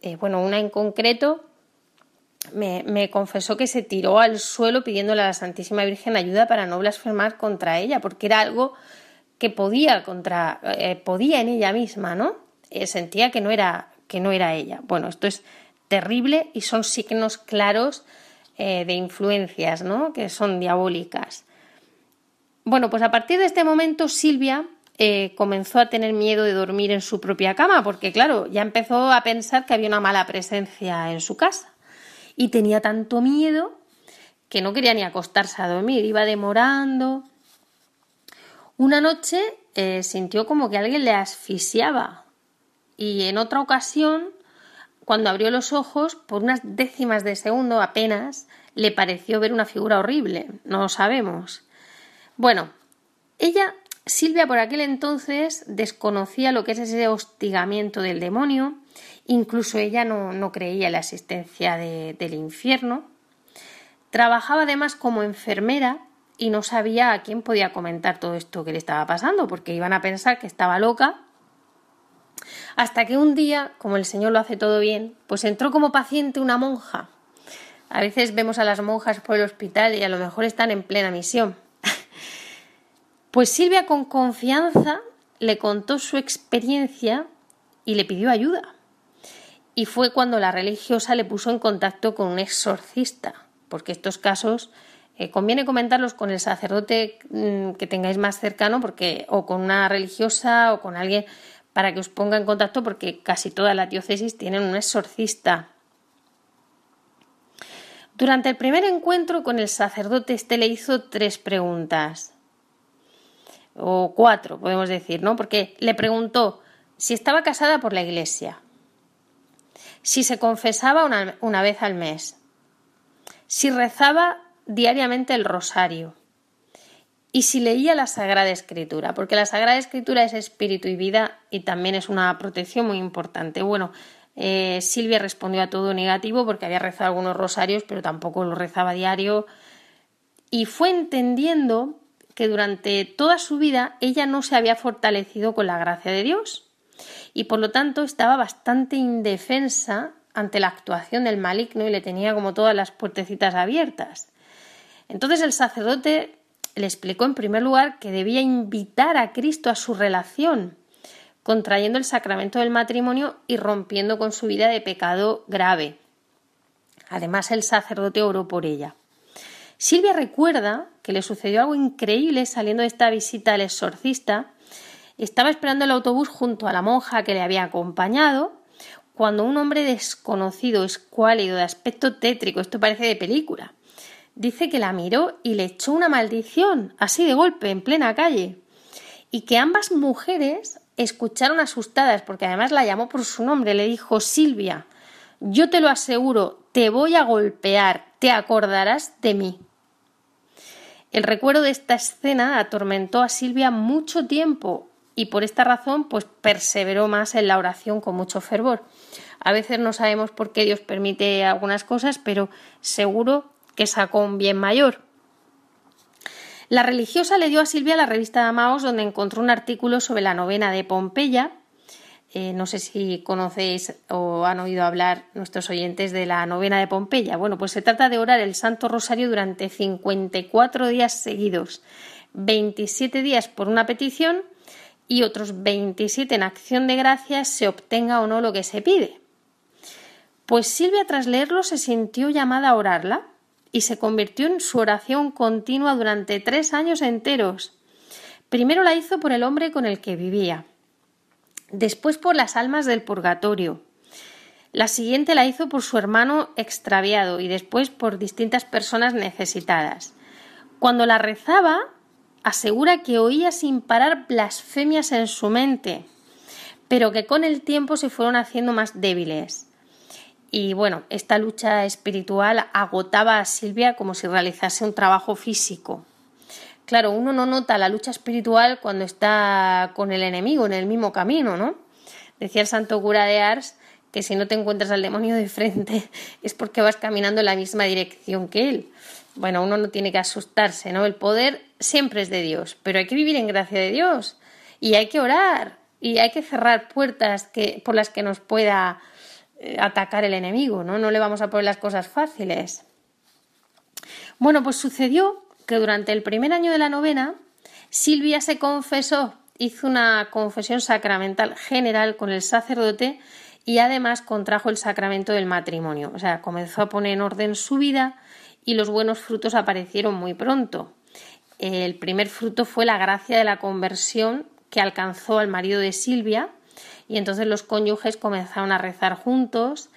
Eh, bueno, una en concreto me, confesó que se tiró al suelo pidiéndole a la Santísima Virgen ayuda para no blasfemar contra ella, porque era algo que podía contra, eh, podía en ella misma, ¿no? Eh, sentía que no era que no era ella. Bueno, esto es terrible y son signos claros eh, de influencias, ¿no? Que son diabólicas. Bueno, pues a partir de este momento Silvia comenzó a tener miedo de dormir en su propia cama, porque claro, ya empezó a pensar que había una mala presencia en su casa y tenía tanto miedo que no quería ni acostarse a dormir, iba demorando. Una noche eh, sintió como que alguien le asfixiaba y en otra ocasión, cuando abrió los ojos, por unas décimas de segundo apenas, le pareció ver una figura horrible, no lo sabemos. Bueno, ella, Silvia por aquel entonces desconocía lo que es ese hostigamiento del demonio Incluso ella no, creía en la existencia del infierno. Trabajaba además como enfermera y no sabía a quién podía comentar todo esto que le estaba pasando, porque iban a pensar que estaba loca. Hasta que un día, como el Señor lo hace todo bien, pues entró como paciente una monja. A veces vemos a las monjas por el hospital y a lo mejor están en plena misión. Pues Silvia con confianza le contó su experiencia y le pidió ayuda y fue cuando la religiosa le puso en contacto con un exorcista, porque estos casos eh, conviene comentarlos con el sacerdote mm, que tengáis más cercano, porque o con una religiosa o con alguien para que os ponga en contacto, porque casi todas las diócesis tienen un exorcista. Durante el primer encuentro con el sacerdote, este le hizo tres preguntas, o cuatro, podemos decir, ¿no? Porque le preguntó si estaba casada por la iglesia, si se confesaba una, vez al mes, si rezaba diariamente el rosario y si leía la Sagrada Escritura, porque la Sagrada Escritura es espíritu y vida y también es una protección muy importante. Bueno, eh, Silvia respondió a todo negativo porque había rezado algunos rosarios, pero tampoco lo rezaba diario. Y fue entendiendo que durante toda su vida ella no se había fortalecido con la gracia de Dios y por lo tanto estaba bastante indefensa ante la actuación del maligno y le tenía como todas las puertecitas abiertas. Entonces el sacerdote le explicó en primer lugar que debía invitar a Cristo a su relación, contrayendo el sacramento del matrimonio y rompiendo con su vida de pecado grave. Además, el sacerdote oró por ella. Silvia recuerda que le sucedió algo increíble saliendo de esta visita al exorcista. Estaba esperando el autobús junto a la monja que le había acompañado cuando un hombre desconocido, escuálido, de aspecto tétrico, esto parece de película, dice que la miró y le echó una maldición, así de golpe, en plena calle, y que ambas mujeres escucharon asustadas, porque además la llamó por su nombre, le dijo Silvia, yo te lo aseguro, te voy a golpear, te acordarás de mí. El recuerdo de esta escena atormentó a Silvia mucho tiempo y por esta razón pues perseveró más en la oración con mucho fervor. A veces no sabemos por qué Dios permite algunas cosas, pero seguro que sacó un bien mayor. La religiosa le dio a Silvia la revista de Amaos donde encontró un artículo sobre la novena de Pompeya. Eh, no sé si conocéis o han oído hablar nuestros oyentes de la novena de Pompeya. Bueno, pues se trata de orar el Santo Rosario durante 54 días seguidos, 27 días por una petición y otros 27 en acción de gracias se obtenga o no lo que se pide. Pues Silvia tras leerlo se sintió llamada a orarla y se convirtió en su oración continua durante tres años enteros. Primero la hizo por el hombre con el que vivía, después por las almas del purgatorio. La siguiente la hizo por su hermano extraviado y después por distintas personas necesitadas. Cuando la rezaba, asegura que oía sin parar blasfemias en su mente, pero que con el tiempo se fueron haciendo más débiles. Y bueno, esta lucha espiritual agotaba a Silvia como si realizase un trabajo físico. Claro, uno no nota la lucha espiritual cuando está con el enemigo en el mismo camino, ¿no? Decía el santo cura de Ars que si no te encuentras al demonio de frente es porque vas caminando en la misma dirección que él. Bueno, uno no tiene que asustarse, ¿no? El poder siempre es de Dios, pero hay que vivir en gracia de Dios y hay que orar y hay que cerrar puertas que, por las que nos pueda eh, atacar el enemigo, ¿no? No le vamos a poner las cosas fáciles. Bueno, pues sucedió que durante el primer año de la novena, Silvia se confesó, hizo una confesión sacramental general con el sacerdote y además contrajo el sacramento del matrimonio. O sea, comenzó a poner en orden su vida y los buenos frutos aparecieron muy pronto. El primer fruto fue la gracia de la conversión que alcanzó al marido de Silvia, y entonces los cónyuges comenzaron a rezar juntos,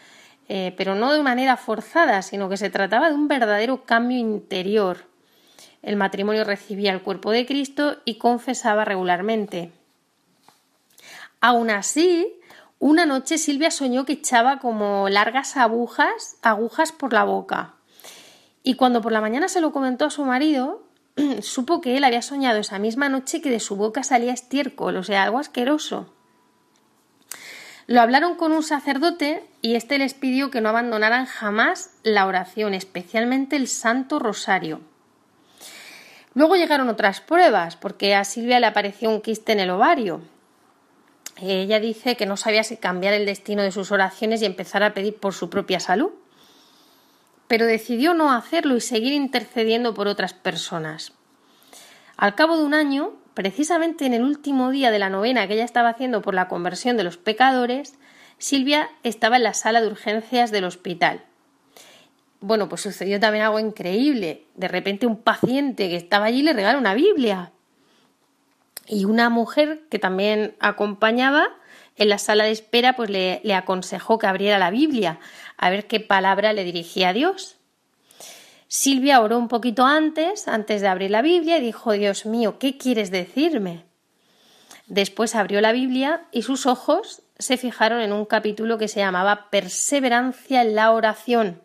eh, pero no de manera forzada, sino que se trataba de un verdadero cambio interior. El matrimonio recibía el cuerpo de Cristo y confesaba regularmente. Aún así, una noche Silvia soñó que echaba como largas agujas, agujas por la boca. Y cuando por la mañana se lo comentó a su marido, supo que él había soñado esa misma noche que de su boca salía estiércol, o sea, algo asqueroso. Lo hablaron con un sacerdote y éste les pidió que no abandonaran jamás la oración, especialmente el Santo Rosario. Luego llegaron otras pruebas, porque a Silvia le apareció un quiste en el ovario. Ella dice que no sabía si cambiar el destino de sus oraciones y empezar a pedir por su propia salud. Pero decidió no hacerlo y seguir intercediendo por otras personas. Al cabo de un año, precisamente en el último día de la novena que ella estaba haciendo por la conversión de los pecadores, Silvia estaba en la sala de urgencias del hospital. Bueno, pues sucedió también algo increíble. De repente un paciente que estaba allí le regala una Biblia. Y una mujer que también acompañaba en la sala de espera, pues le, le aconsejó que abriera la Biblia a ver qué palabra le dirigía a Dios. Silvia oró un poquito antes, antes de abrir la Biblia, y dijo, Dios mío, ¿qué quieres decirme? Después abrió la Biblia y sus ojos se fijaron en un capítulo que se llamaba Perseverancia en la oración.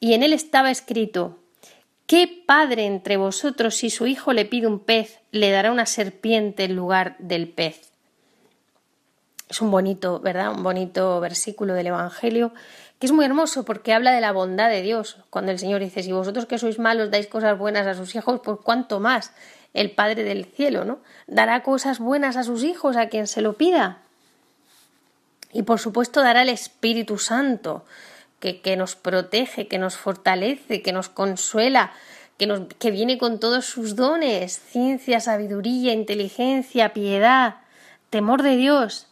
Y en él estaba escrito, ¿Qué padre entre vosotros, si su hijo le pide un pez, le dará una serpiente en lugar del pez? Es un bonito, ¿verdad? Un bonito versículo del Evangelio que es muy hermoso porque habla de la bondad de Dios. Cuando el Señor dice, si vosotros que sois malos dais cosas buenas a sus hijos, pues cuánto más el Padre del cielo, ¿no? Dará cosas buenas a sus hijos, a quien se lo pida. Y por supuesto dará el Espíritu Santo, que, que nos protege, que nos fortalece, que nos consuela, que, nos, que viene con todos sus dones, ciencia, sabiduría, inteligencia, piedad, temor de Dios.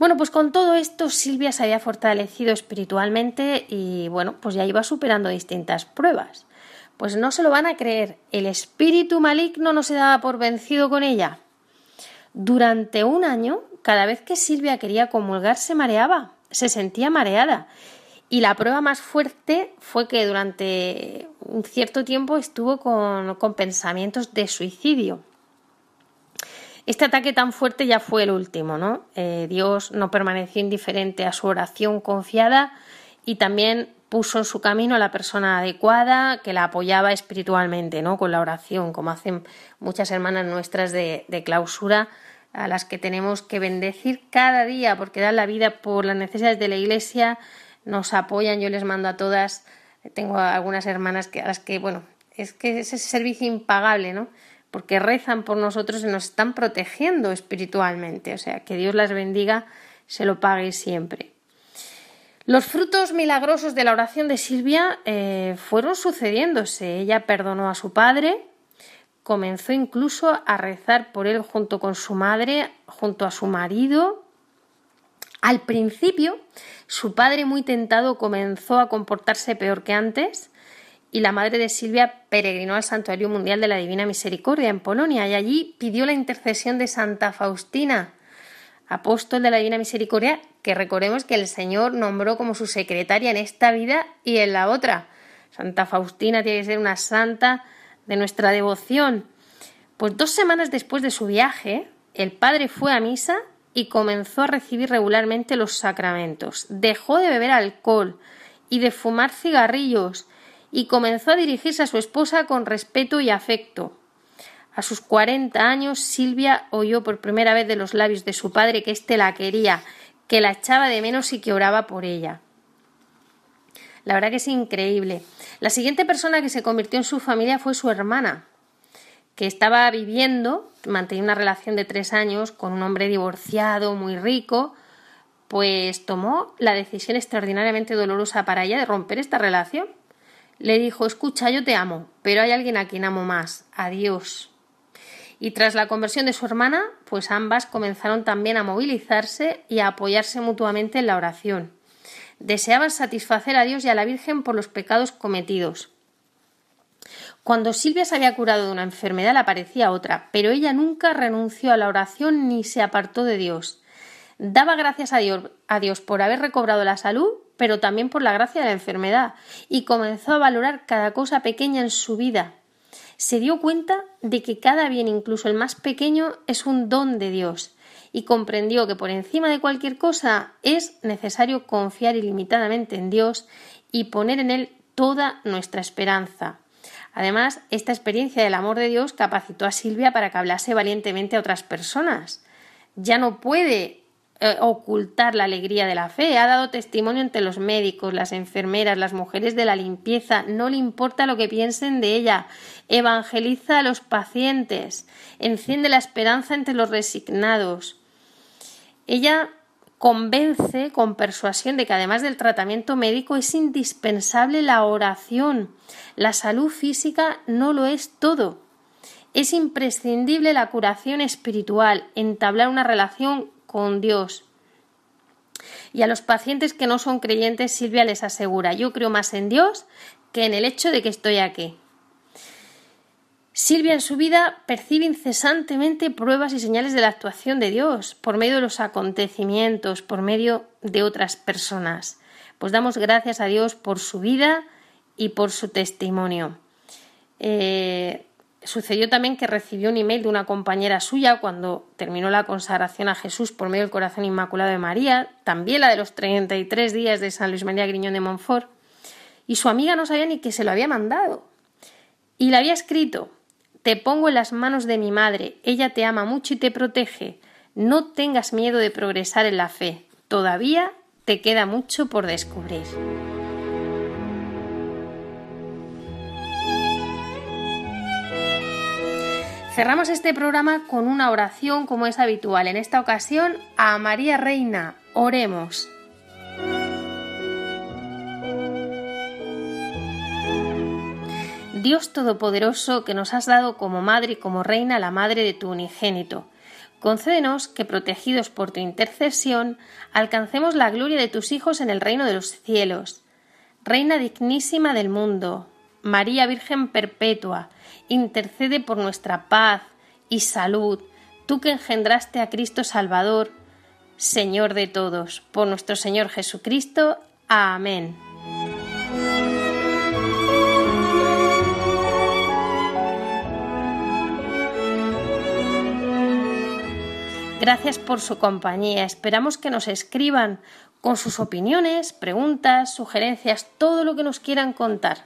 Bueno, pues con todo esto Silvia se había fortalecido espiritualmente y bueno, pues ya iba superando distintas pruebas. Pues no se lo van a creer, el espíritu maligno no se daba por vencido con ella. Durante un año, cada vez que Silvia quería comulgar se mareaba, se sentía mareada. Y la prueba más fuerte fue que durante un cierto tiempo estuvo con, con pensamientos de suicidio. Este ataque tan fuerte ya fue el último, ¿no? Eh, Dios no permaneció indiferente a su oración confiada y también puso en su camino a la persona adecuada que la apoyaba espiritualmente, ¿no? Con la oración, como hacen muchas hermanas nuestras de, de clausura, a las que tenemos que bendecir cada día porque dan la vida por las necesidades de la Iglesia, nos apoyan, yo les mando a todas, tengo algunas hermanas que, a las que, bueno, es que es ese servicio impagable, ¿no? Porque rezan por nosotros y nos están protegiendo espiritualmente. O sea, que Dios las bendiga, se lo pague siempre. Los frutos milagrosos de la oración de Silvia eh, fueron sucediéndose. Ella perdonó a su padre, comenzó incluso a rezar por él junto con su madre, junto a su marido. Al principio, su padre muy tentado comenzó a comportarse peor que antes, y la madre de Silvia peregrinó al Santuario Mundial de la Divina Misericordia en Polonia y allí pidió la intercesión de Santa Faustina, apóstol de la Divina Misericordia, que recordemos que el Señor nombró como su secretaria en esta vida y en la otra. Santa Faustina tiene que ser una santa de nuestra devoción. Pues dos semanas después de su viaje, el padre fue a misa y comenzó a recibir regularmente los sacramentos. Dejó de beber alcohol y de fumar cigarrillos y comenzó a dirigirse a su esposa con respeto y afecto. A sus cuarenta años, Silvia oyó por primera vez de los labios de su padre que éste la quería, que la echaba de menos y que oraba por ella. La verdad que es increíble. La siguiente persona que se convirtió en su familia fue su hermana, que estaba viviendo, mantenía una relación de tres años con un hombre divorciado, muy rico, pues tomó la decisión extraordinariamente dolorosa para ella de romper esta relación le dijo Escucha, yo te amo, pero hay alguien a quien amo más, Adiós. Y tras la conversión de su hermana, pues ambas comenzaron también a movilizarse y a apoyarse mutuamente en la oración. Deseaban satisfacer a Dios y a la Virgen por los pecados cometidos. Cuando Silvia se había curado de una enfermedad, le aparecía otra, pero ella nunca renunció a la oración ni se apartó de Dios. Daba gracias a Dios, a Dios por haber recobrado la salud pero también por la gracia de la enfermedad, y comenzó a valorar cada cosa pequeña en su vida. Se dio cuenta de que cada bien, incluso el más pequeño, es un don de Dios, y comprendió que por encima de cualquier cosa es necesario confiar ilimitadamente en Dios y poner en Él toda nuestra esperanza. Además, esta experiencia del amor de Dios capacitó a Silvia para que hablase valientemente a otras personas. Ya no puede eh, ocultar la alegría de la fe. Ha dado testimonio entre los médicos, las enfermeras, las mujeres de la limpieza. No le importa lo que piensen de ella. Evangeliza a los pacientes. Enciende la esperanza entre los resignados. Ella convence con persuasión de que además del tratamiento médico es indispensable la oración. La salud física no lo es todo. Es imprescindible la curación espiritual, entablar una relación con Dios. Y a los pacientes que no son creyentes, Silvia les asegura, yo creo más en Dios que en el hecho de que estoy aquí. Silvia en su vida percibe incesantemente pruebas y señales de la actuación de Dios por medio de los acontecimientos, por medio de otras personas. Pues damos gracias a Dios por su vida y por su testimonio. Eh, Sucedió también que recibió un email de una compañera suya cuando terminó la consagración a Jesús por medio del corazón inmaculado de María, también la de los 33 días de San Luis María Griñón de Montfort, y su amiga no sabía ni que se lo había mandado. Y le había escrito Te pongo en las manos de mi madre, ella te ama mucho y te protege. No tengas miedo de progresar en la fe, todavía te queda mucho por descubrir. Cerramos este programa con una oración como es habitual. En esta ocasión a María Reina. Oremos. Dios Todopoderoso que nos has dado como madre y como reina la madre de tu unigénito. Concédenos que, protegidos por tu intercesión, alcancemos la gloria de tus hijos en el reino de los cielos. Reina dignísima del mundo, María Virgen Perpetua, intercede por nuestra paz y salud, tú que engendraste a Cristo Salvador, Señor de todos, por nuestro Señor Jesucristo. Amén. Gracias por su compañía. Esperamos que nos escriban con sus opiniones, preguntas, sugerencias, todo lo que nos quieran contar.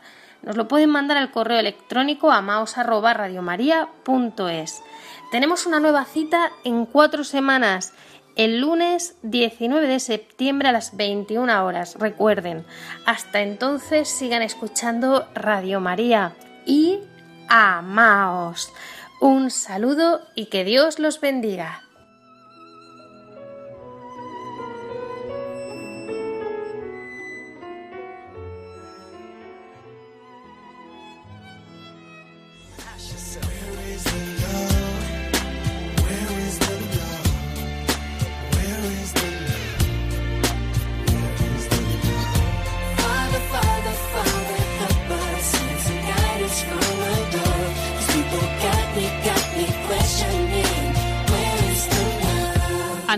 Nos lo pueden mandar al correo electrónico a maos.radiomaria.es. Tenemos una nueva cita en cuatro semanas, el lunes 19 de septiembre a las 21 horas. Recuerden, hasta entonces sigan escuchando Radio María y amaos. Un saludo y que Dios los bendiga.